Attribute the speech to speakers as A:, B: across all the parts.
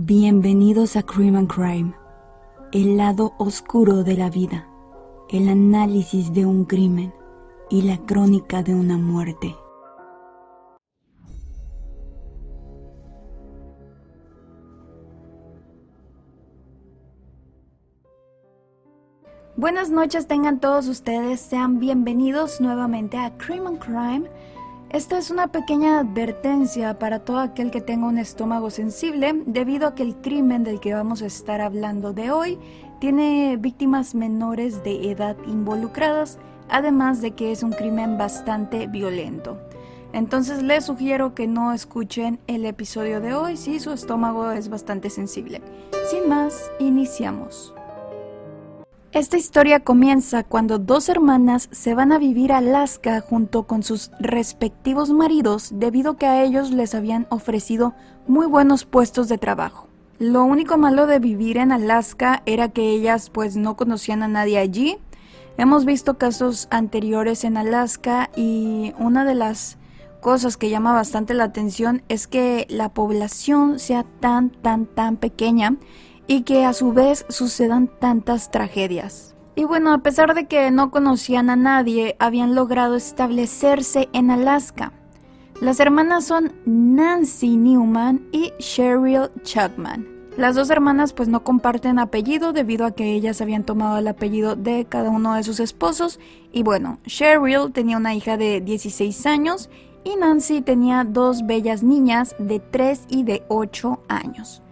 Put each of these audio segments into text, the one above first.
A: Bienvenidos a Crime and Crime, el lado oscuro de la vida, el análisis de un crimen y la crónica de una muerte.
B: Buenas noches tengan todos ustedes, sean bienvenidos nuevamente a Crime and Crime esta es una pequeña advertencia para todo aquel que tenga un estómago sensible debido a que el crimen del que vamos a estar hablando de hoy tiene víctimas menores de edad involucradas, además de que es un crimen bastante violento. Entonces les sugiero que no escuchen el episodio de hoy si su estómago es bastante sensible. Sin más, iniciamos. Esta historia comienza cuando dos hermanas se van a vivir a Alaska junto con sus respectivos maridos debido a que a ellos les habían ofrecido muy buenos puestos de trabajo. Lo único malo de vivir en Alaska era que ellas pues no conocían a nadie allí. Hemos visto casos anteriores en Alaska y una de las cosas que llama bastante la atención es que la población sea tan tan tan pequeña y que a su vez sucedan tantas tragedias. Y bueno, a pesar de que no conocían a nadie, habían logrado establecerse en Alaska. Las hermanas son Nancy Newman y Cheryl Chapman. Las dos hermanas pues no comparten apellido debido a que ellas habían tomado el apellido de cada uno de sus esposos. Y bueno, Cheryl tenía una hija de 16 años y Nancy tenía dos bellas niñas de 3 y de 8 años.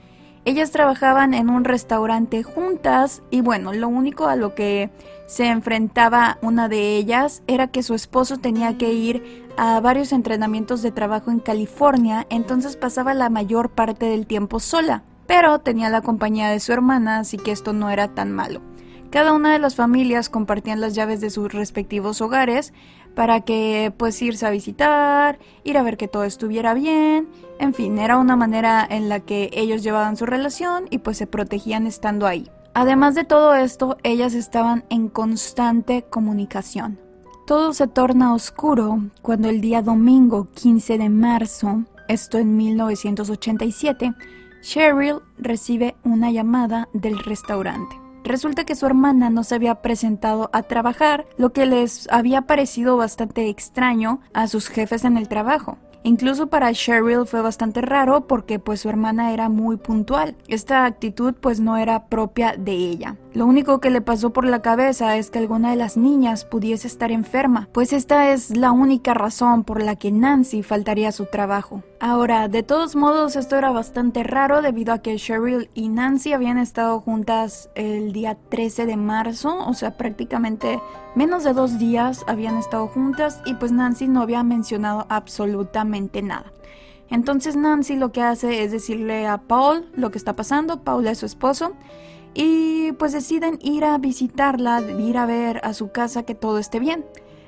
B: Ellas trabajaban en un restaurante juntas y bueno, lo único a lo que se enfrentaba una de ellas era que su esposo tenía que ir a varios entrenamientos de trabajo en California, entonces pasaba la mayor parte del tiempo sola, pero tenía la compañía de su hermana, así que esto no era tan malo. Cada una de las familias compartían las llaves de sus respectivos hogares para que pues irse a visitar, ir a ver que todo estuviera bien, en fin, era una manera en la que ellos llevaban su relación y pues se protegían estando ahí. Además de todo esto, ellas estaban en constante comunicación. Todo se torna oscuro cuando el día domingo 15 de marzo, esto en 1987, Cheryl recibe una llamada del restaurante. Resulta que su hermana no se había presentado a trabajar, lo que les había parecido bastante extraño a sus jefes en el trabajo. Incluso para Cheryl fue bastante raro porque pues su hermana era muy puntual. Esta actitud pues no era propia de ella. Lo único que le pasó por la cabeza es que alguna de las niñas pudiese estar enferma, pues esta es la única razón por la que Nancy faltaría a su trabajo. Ahora, de todos modos, esto era bastante raro debido a que Cheryl y Nancy habían estado juntas el día 13 de marzo, o sea, prácticamente menos de dos días habían estado juntas y pues Nancy no había mencionado absolutamente nada. Entonces Nancy lo que hace es decirle a Paul lo que está pasando, Paul es su esposo, y pues deciden ir a visitarla, ir a ver a su casa que todo esté bien.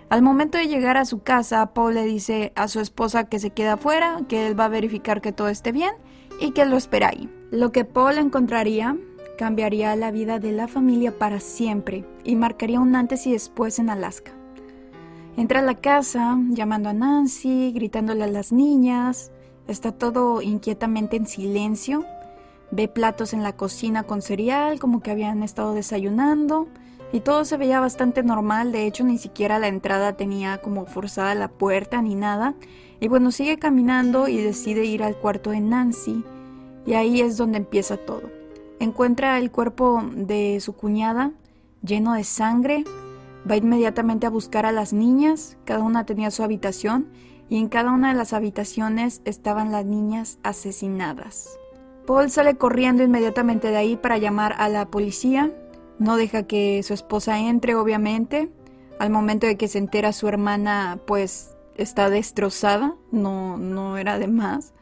B: Al momento de llegar a su casa, Paul le dice a su esposa que se queda afuera, que él va a verificar que todo esté bien y que lo espera ahí. Lo que Paul encontraría cambiaría la vida de la familia para siempre y marcaría un antes y después en Alaska. Entra a la casa llamando a Nancy, gritándole a las niñas, está todo inquietamente en silencio, ve platos en la cocina con cereal como que habían estado desayunando y todo se veía bastante normal, de hecho ni siquiera la entrada tenía como forzada la puerta ni nada. Y bueno, sigue caminando y decide ir al cuarto de Nancy y ahí es donde empieza todo. Encuentra el cuerpo de su cuñada lleno de sangre, va inmediatamente a buscar a las niñas, cada una tenía su habitación y en cada una de las habitaciones estaban las niñas asesinadas. Paul sale corriendo inmediatamente de ahí para llamar a la policía no deja que su esposa entre, obviamente. Al momento de que se entera su hermana, pues está destrozada, no, no era de más.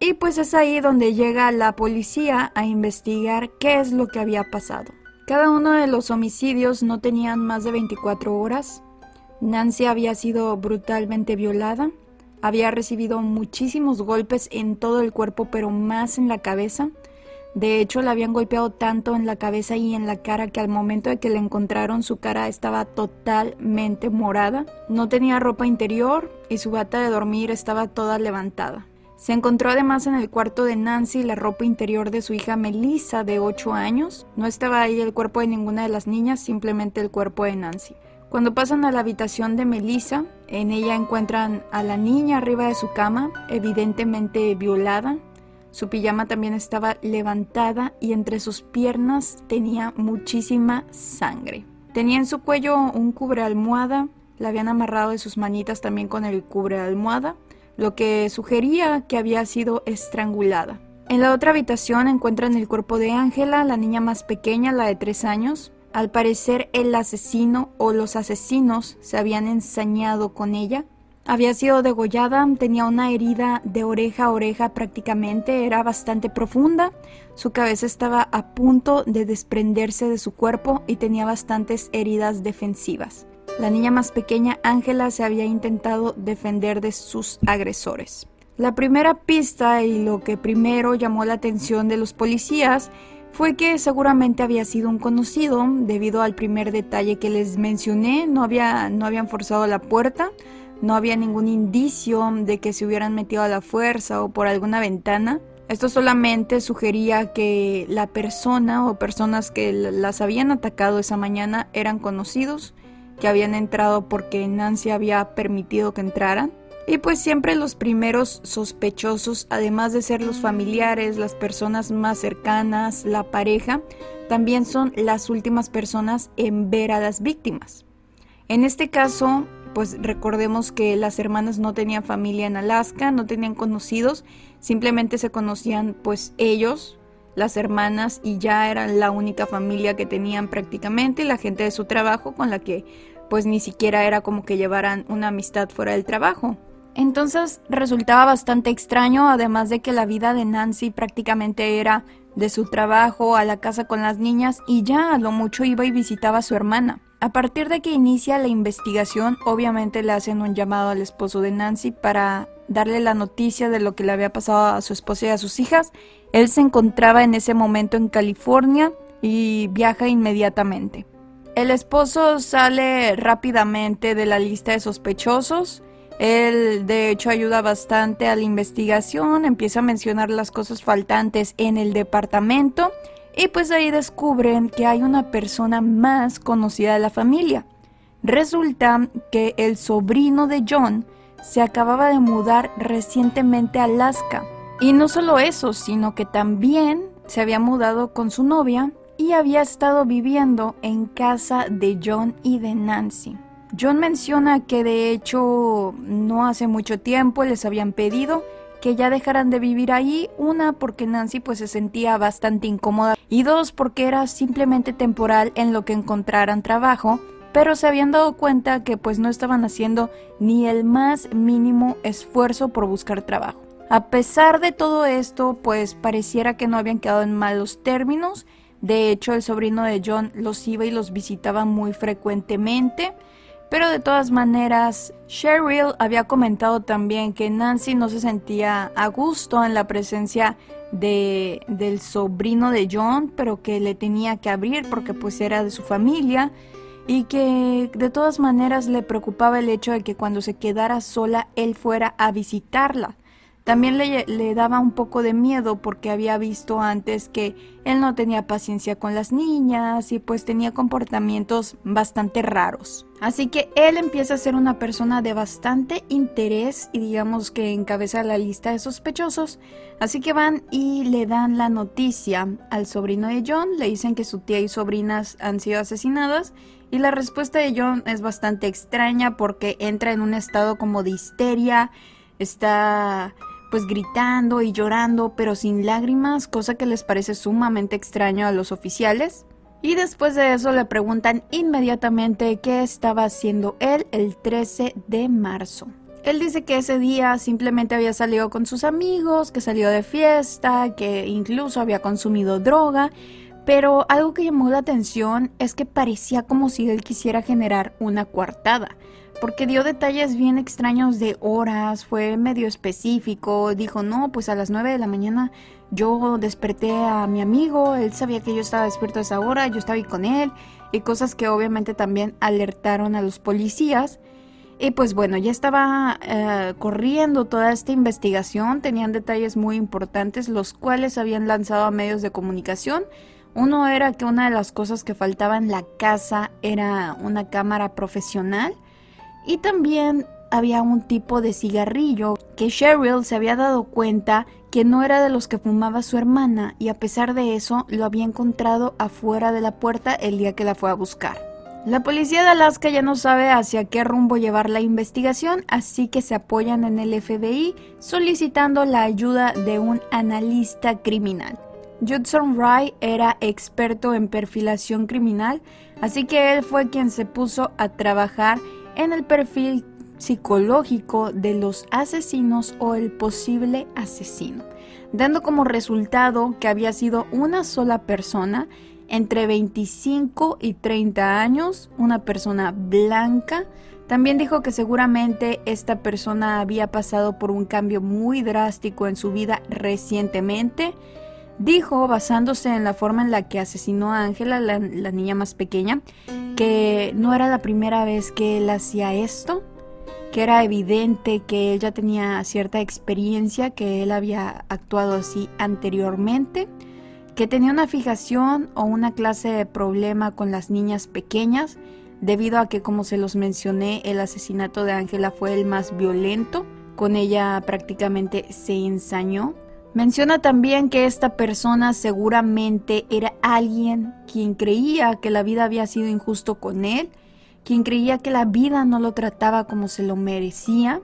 B: Y pues es ahí donde llega la policía a investigar qué es lo que había pasado. Cada uno de los homicidios no tenían más de 24 horas. Nancy había sido brutalmente violada, había recibido muchísimos golpes en todo el cuerpo, pero más en la cabeza. De hecho, la habían golpeado tanto en la cabeza y en la cara que al momento de que le encontraron su cara estaba totalmente morada. No tenía ropa interior y su bata de dormir estaba toda levantada. Se encontró además en el cuarto de Nancy la ropa interior de su hija Melissa de 8 años. No estaba ahí el cuerpo de ninguna de las niñas, simplemente el cuerpo de Nancy. Cuando pasan a la habitación de Melissa, en ella encuentran a la niña arriba de su cama, evidentemente violada. Su pijama también estaba levantada y entre sus piernas tenía muchísima sangre. Tenía en su cuello un cubre almohada, la habían amarrado de sus manitas también con el cubre almohada lo que sugería que había sido estrangulada. En la otra habitación encuentran el cuerpo de Ángela, la niña más pequeña, la de tres años. Al parecer el asesino o los asesinos se habían ensañado con ella. Había sido degollada, tenía una herida de oreja a oreja prácticamente, era bastante profunda, su cabeza estaba a punto de desprenderse de su cuerpo y tenía bastantes heridas defensivas. La niña más pequeña, Ángela, se había intentado defender de sus agresores. La primera pista y lo que primero llamó la atención de los policías fue que seguramente había sido un conocido, debido al primer detalle que les mencioné, no, había, no habían forzado la puerta, no había ningún indicio de que se hubieran metido a la fuerza o por alguna ventana. Esto solamente sugería que la persona o personas que las habían atacado esa mañana eran conocidos que habían entrado porque Nancy había permitido que entraran. Y pues siempre los primeros sospechosos, además de ser los familiares, las personas más cercanas, la pareja, también son las últimas personas en ver a las víctimas. En este caso, pues recordemos que las hermanas no tenían familia en Alaska, no tenían conocidos, simplemente se conocían pues ellos, las hermanas, y ya eran la única familia que tenían prácticamente, la gente de su trabajo con la que pues ni siquiera era como que llevaran una amistad fuera del trabajo. Entonces resultaba bastante extraño, además de que la vida de Nancy prácticamente era de su trabajo a la casa con las niñas y ya a lo mucho iba y visitaba a su hermana. A partir de que inicia la investigación, obviamente le hacen un llamado al esposo de Nancy para darle la noticia de lo que le había pasado a su esposa y a sus hijas. Él se encontraba en ese momento en California y viaja inmediatamente. El esposo sale rápidamente de la lista de sospechosos. Él de hecho ayuda bastante a la investigación, empieza a mencionar las cosas faltantes en el departamento y pues ahí descubren que hay una persona más conocida de la familia. Resulta que el sobrino de John se acababa de mudar recientemente a Alaska. Y no solo eso, sino que también se había mudado con su novia y había estado viviendo en casa de John y de Nancy. John menciona que de hecho no hace mucho tiempo les habían pedido que ya dejaran de vivir ahí, una porque Nancy pues se sentía bastante incómoda y dos porque era simplemente temporal en lo que encontraran trabajo, pero se habían dado cuenta que pues no estaban haciendo ni el más mínimo esfuerzo por buscar trabajo. A pesar de todo esto, pues pareciera que no habían quedado en malos términos de hecho, el sobrino de John los iba y los visitaba muy frecuentemente. Pero de todas maneras, Cheryl había comentado también que Nancy no se sentía a gusto en la presencia de, del sobrino de John, pero que le tenía que abrir porque pues era de su familia y que de todas maneras le preocupaba el hecho de que cuando se quedara sola él fuera a visitarla. También le, daba un poco de miedo porque había visto antes que él no tenía paciencia con las niñas y pues tenía comportamientos bastante raros. Así que él empieza a ser una persona de bastante interés y digamos que encabeza la lista de sospechosos. Así que van y le dan la noticia al sobrino de John, le dicen que su tía y sobrinas han sido asesinadas y la respuesta de John es bastante extraña porque entra en un estado como de histeria, está pues gritando y llorando, pero sin lágrimas, cosa que les parece sumamente extraño a los oficiales. Y después de eso le preguntan inmediatamente qué estaba haciendo él el 13 de marzo. Él dice que ese día simplemente había salido con sus amigos, que salió de fiesta, que incluso había consumido droga, pero algo que llamó la atención es que parecía como si él quisiera generar una coartada porque dio detalles bien extraños de horas, fue medio específico, dijo, no, pues a las 9 de la mañana yo desperté a mi amigo, él sabía que yo estaba despierto a esa hora, yo estaba ahí con él, y cosas que obviamente también alertaron a los policías. Y pues bueno, ya estaba eh, corriendo toda esta investigación, tenían detalles muy importantes, los cuales habían lanzado a medios de comunicación. Uno era que una de las cosas que faltaba en la casa era una cámara profesional y también había un tipo de cigarrillo que Cheryl se había dado cuenta que no era de los que fumaba su hermana y a pesar de eso lo había encontrado afuera de la puerta el día que la fue a buscar. La policía de Alaska ya no sabe hacia qué rumbo llevar la investigación, así que se apoyan en el FBI solicitando la ayuda de un analista criminal. Judson Wright era experto en perfilación criminal, así que él fue quien se puso a trabajar en el perfil psicológico de los asesinos o el posible asesino, dando como resultado que había sido una sola persona entre 25 y 30 años, una persona blanca. También dijo que seguramente esta persona había pasado por un cambio muy drástico en su vida recientemente. Dijo, basándose en la forma en la que asesinó a Ángela, la, niña más pequeña, que no era la primera vez que él hacía esto, que era evidente que él ya tenía cierta experiencia, que él había actuado así anteriormente que tenía una fijación o una clase de problema con las niñas pequeñas, debido a que, como se los mencioné, el asesinato de Ángela fue el más violento, con ella prácticamente se ensañó. Menciona también que esta persona seguramente era alguien quien creía que la vida había sido injusto con él, quien creía que la vida no lo trataba como se lo merecía,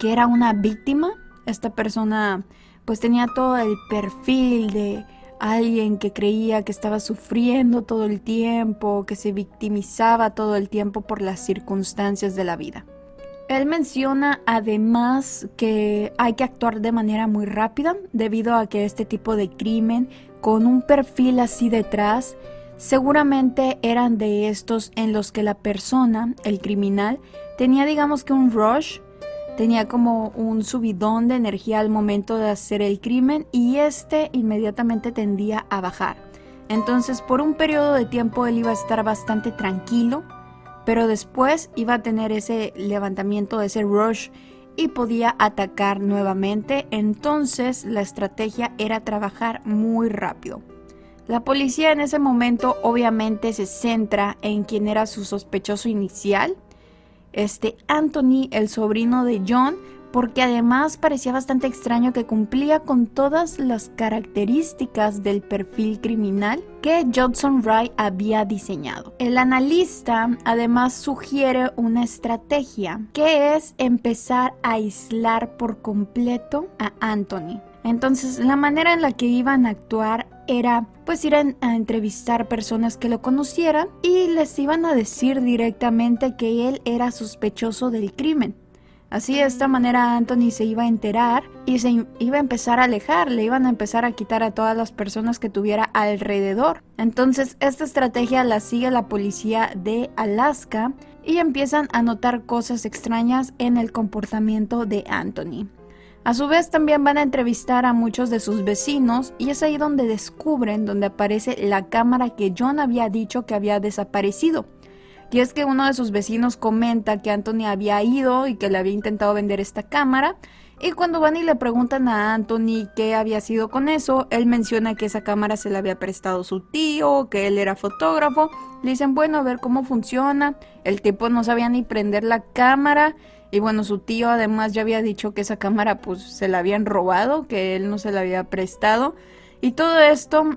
B: que era una víctima. Esta persona pues tenía todo el perfil de alguien que creía que estaba sufriendo todo el tiempo, que se victimizaba todo el tiempo por las circunstancias de la vida. Él menciona además que hay que actuar de manera muy rápida debido a que este tipo de crimen con un perfil así detrás seguramente eran de estos en los que la persona, el criminal, tenía digamos que un rush tenía como un subidón de energía al momento de hacer el crimen y este inmediatamente tendía a bajar. Entonces por un periodo de tiempo él iba a estar bastante tranquilo, pero después iba a tener ese levantamiento, ese rush y podía atacar nuevamente. Entonces la estrategia era trabajar muy rápido. La policía en ese momento obviamente se centra en quién era su sospechoso inicial, este Anthony, el sobrino de John, porque además parecía bastante extraño que cumplía con todas las características del perfil criminal que Johnson Wright había diseñado. El analista además sugiere una estrategia que es empezar a aislar por completo a Anthony. Entonces la manera en la que iban a actuar era pues ir a, entrevistar personas que lo conocieran y les iban a decir directamente que él era sospechoso del crimen. Así de esta manera Anthony se iba a enterar y se iba a empezar a alejar, le iban a empezar a quitar a todas las personas que tuviera alrededor. Entonces esta estrategia la sigue la policía de Alaska y empiezan a notar cosas extrañas en el comportamiento de Anthony. A su vez también van a entrevistar a muchos de sus vecinos y es ahí donde descubren, donde aparece la cámara que John había dicho que había desaparecido. Y es que uno de sus vecinos comenta que Anthony había ido y que le había intentado vender esta cámara. Y cuando van y le preguntan a Anthony qué había sido con eso, él menciona que esa cámara se la había prestado su tío, que él era fotógrafo. Le dicen, bueno, a ver cómo funciona. El tipo no sabía ni prender la cámara y bueno, su tío además ya había dicho que esa cámara pues se la habían robado, que él no se la había prestado. Y todo esto,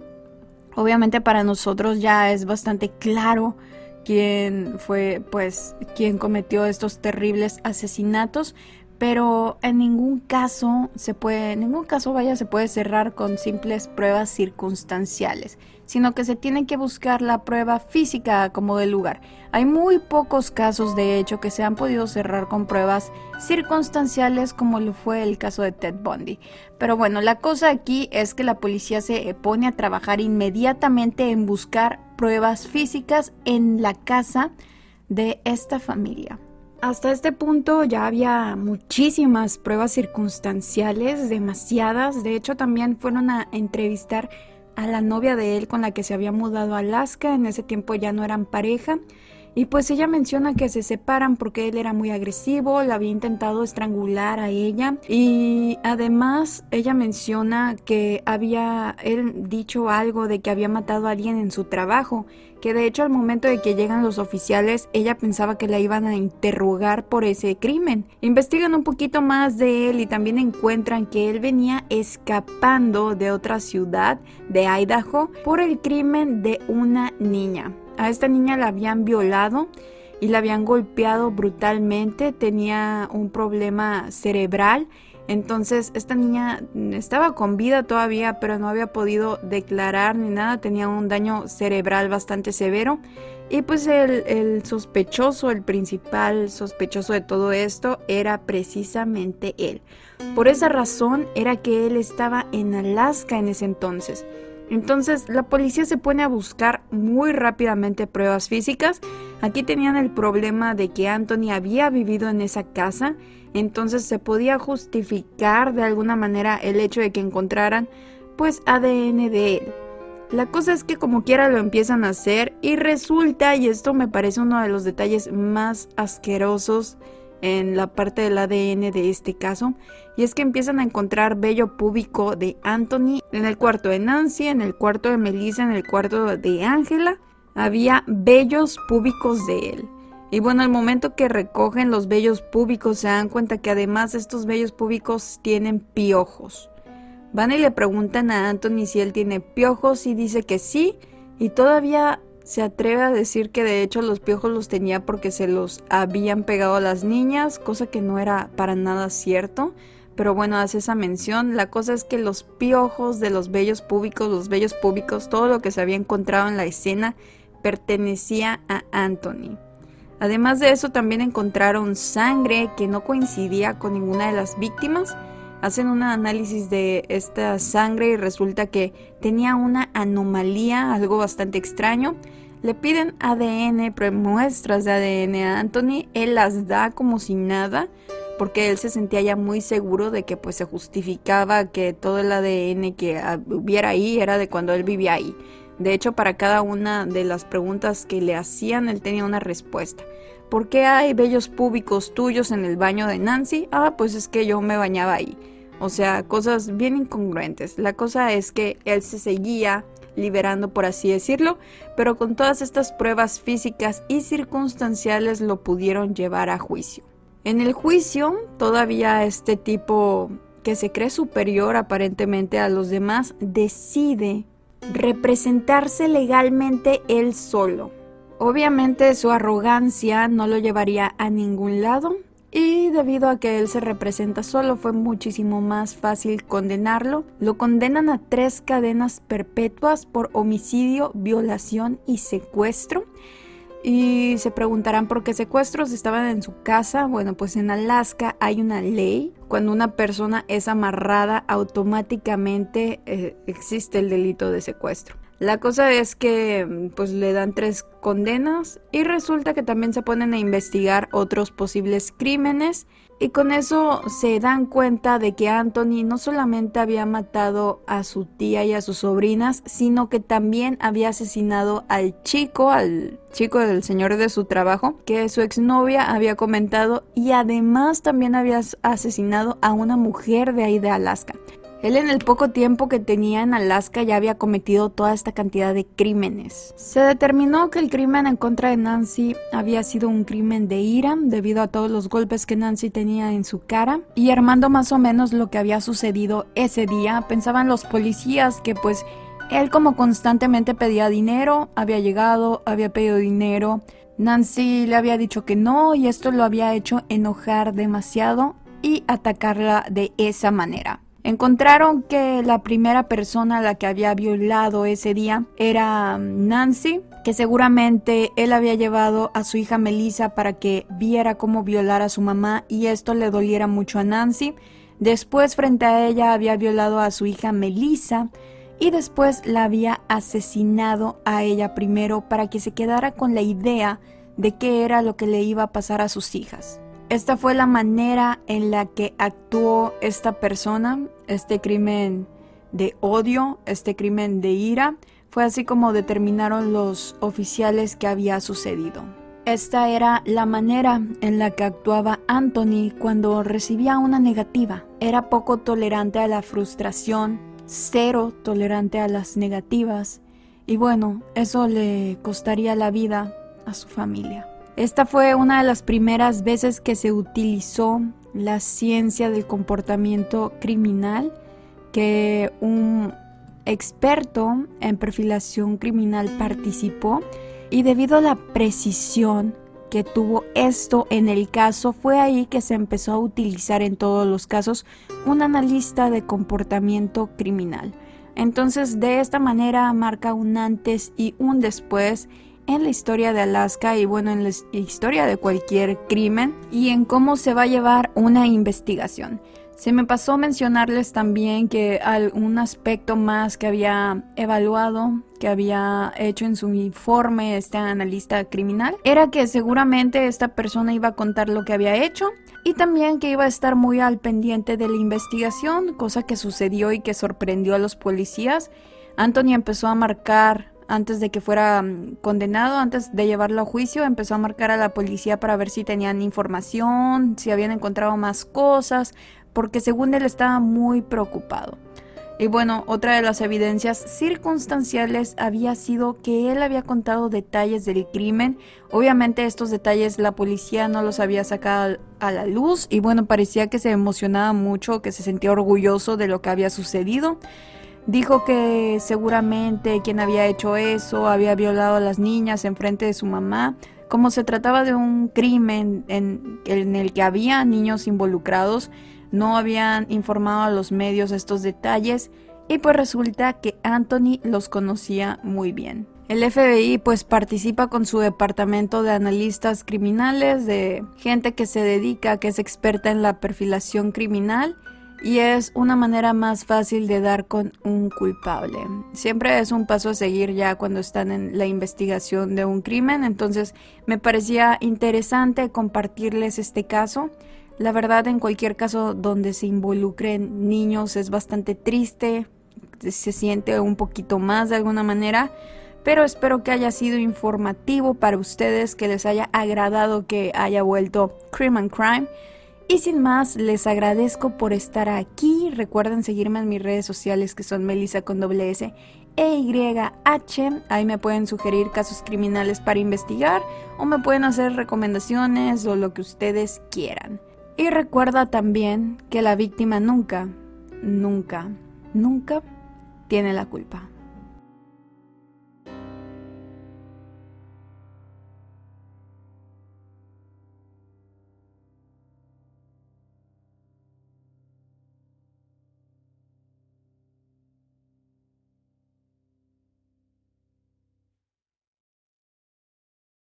B: obviamente para nosotros ya es bastante claro quién fue pues quien cometió estos terribles asesinatos, pero en ningún caso se puede, en ningún caso vaya se puede cerrar con simples pruebas circunstanciales, sino que se tiene que buscar la prueba física como del lugar. Hay muy pocos casos de hecho que se han podido cerrar con pruebas circunstanciales como lo fue el caso de Ted Bundy. Pero bueno, la cosa aquí es que la policía se pone a trabajar inmediatamente en buscar pruebas físicas en la casa de esta familia. Hasta este punto ya había muchísimas pruebas circunstanciales, demasiadas. De hecho, también fueron a entrevistar a la novia de él con la que se había mudado a Alaska. En ese tiempo ya no eran pareja. Y pues ella menciona que se separan porque él era muy agresivo, la había intentado estrangular a ella y además ella menciona que había él dicho algo de que había matado a alguien en su trabajo, que de hecho al momento de que llegan los oficiales ella pensaba que la iban a interrogar por ese crimen. Investigan un poquito más de él y también encuentran que él venía escapando de otra ciudad de Idaho por el crimen de una niña. A esta niña la habían violado y la habían golpeado brutalmente, tenía un problema cerebral. Entonces esta niña estaba con vida todavía, pero no había podido declarar ni nada, tenía un daño cerebral bastante severo. Y pues el, el, sospechoso, el principal sospechoso de todo esto era precisamente él. Por esa razón era que él estaba en Alaska en ese entonces. Entonces la policía se pone a buscar muy rápidamente pruebas físicas. Aquí tenían el problema de que Anthony había vivido en esa casa, entonces se podía justificar de alguna manera el hecho de que encontraran pues ADN de él. La cosa es que como quiera lo empiezan a hacer y resulta, y esto me parece uno de los detalles más asquerosos en la parte del ADN de este caso, y es que empiezan a encontrar vello púbico de Anthony en el cuarto de Nancy, en el cuarto de Melissa, en el cuarto de Angela, había vellos púbicos de él. Y bueno, al momento que recogen los vellos púbicos se dan cuenta que además estos vellos púbicos tienen piojos. Van y le preguntan a Anthony si él tiene piojos y dice que sí, y todavía se atreve a decir que de hecho los piojos los tenía porque se los habían pegado a las niñas, cosa que no era para nada cierto. Pero bueno, hace esa mención. La cosa es que los piojos de los vellos públicos, los vellos públicos, todo lo que se había encontrado en la escena pertenecía a Anthony. Además de eso, también encontraron sangre que no coincidía con ninguna de las víctimas. Hacen un análisis de esta sangre y resulta que tenía una anomalía, algo bastante extraño. Le piden ADN, muestras de ADN a Anthony, él las da como si nada, porque él se sentía ya muy seguro de que pues se justificaba que todo el ADN que hubiera ahí era de cuando él vivía ahí. De hecho, para cada una de las preguntas que le hacían, él tenía una respuesta. ¿Por qué hay vellos públicos tuyos en el baño de Nancy? Ah, pues es que yo me bañaba ahí. O sea, cosas bien incongruentes. La cosa es que él se seguía liberando, por así decirlo, pero con todas estas pruebas físicas y circunstanciales lo pudieron llevar a juicio. En el juicio, todavía este tipo que se cree superior aparentemente a los demás decide representarse legalmente él solo. Obviamente su arrogancia no lo llevaría a ningún lado y debido a que él se representa solo fue muchísimo más fácil condenarlo. Lo condenan a tres cadenas perpetuas por homicidio, violación y secuestro. Y se preguntarán por qué secuestros estaban en su casa. Bueno, pues en Alaska hay una ley. Cuando una persona es amarrada, automáticamente eh, existe el delito de secuestro. La cosa es que pues le dan tres condenas y resulta que también se ponen a investigar otros posibles crímenes y con eso se dan cuenta de que Anthony no solamente había matado a su tía y a sus sobrinas, sino que también había asesinado al chico, al chico del señor de su trabajo, que su exnovia había comentado y además también había asesinado a una mujer de ahí de Alaska. Él en el poco tiempo que tenía en Alaska ya había cometido toda esta cantidad de crímenes. Se determinó que el crimen en contra de Nancy había sido un crimen de ira debido a todos los golpes que Nancy tenía en su cara y armando más o menos lo que había sucedido ese día, pensaban los policías que pues él como constantemente pedía dinero, había llegado, había pedido dinero, Nancy le había dicho que no y esto lo había hecho enojar demasiado y atacarla de esa manera. Encontraron que la primera persona a la que había violado ese día era mm, Nancy, que seguramente él había llevado a su hija Melissa para que viera cómo violar a su mamá y esto le doliera mucho a Nancy. Después frente a ella había violado a su hija Melissa y después la había asesinado a ella primero para que se quedara con la idea de qué era lo que le iba a pasar a sus hijas. Esta fue la manera en la que actuó esta persona, este crimen de odio, este crimen de ira. Fue así como determinaron los oficiales que había sucedido. Esta era la manera en la que actuaba Anthony cuando recibía una negativa. Era poco tolerante a la frustración, cero tolerante a las negativas y bueno, eso le costaría la vida a su familia. Esta fue una de las primeras veces que se utilizó la ciencia del comportamiento criminal, que un experto en perfilación criminal participó y debido a la precisión que tuvo esto en el caso, fue ahí que se empezó a utilizar en todos los casos un analista de comportamiento criminal. Entonces, de esta manera marca un antes y un después en la historia de Alaska y bueno, en la historia de cualquier crimen y en cómo se va a llevar una investigación. Se me pasó mencionarles también que un aspecto más que había evaluado, que había hecho en su informe este analista criminal, era que seguramente esta persona iba a contar lo que había hecho y también que iba a estar muy al pendiente de la investigación, cosa que sucedió y que sorprendió a los policías. Anthony empezó a marcar antes de que fuera mm, condenado, antes de llevarlo a juicio, empezó a marcar a la policía para ver si tenían información, si habían encontrado más cosas, porque según él estaba muy preocupado. Y bueno, otra de las evidencias circunstanciales había sido que él había contado detalles del crimen. Obviamente estos detalles la policía no los había sacado a la luz y bueno, parecía que se emocionaba mucho, que se sentía orgulloso de lo que había sucedido. Dijo que seguramente quien había hecho eso había violado a las niñas en frente de su mamá. Como se trataba de un crimen en, el que había niños involucrados, no habían informado a los medios estos detalles y pues resulta que Anthony los conocía muy bien. El FBI pues participa con su departamento de analistas criminales, de gente que se dedica, que es experta en la perfilación criminal y es una manera más fácil de dar con un culpable. Siempre es un paso a seguir ya cuando están en la investigación de un crimen, entonces me parecía interesante compartirles este caso la verdad, en cualquier caso donde se involucren niños es bastante triste, se siente un poquito más de alguna manera, pero espero que haya sido informativo para ustedes, que les haya agradado que haya vuelto Crime and Crime. Y sin más, les agradezco por estar aquí. Recuerden seguirme en mis redes sociales que son Melissa con doble S e YH. Ahí me pueden sugerir casos criminales para investigar o me pueden hacer recomendaciones o lo que ustedes quieran. Y recuerda también que la víctima nunca, nunca, nunca tiene la culpa.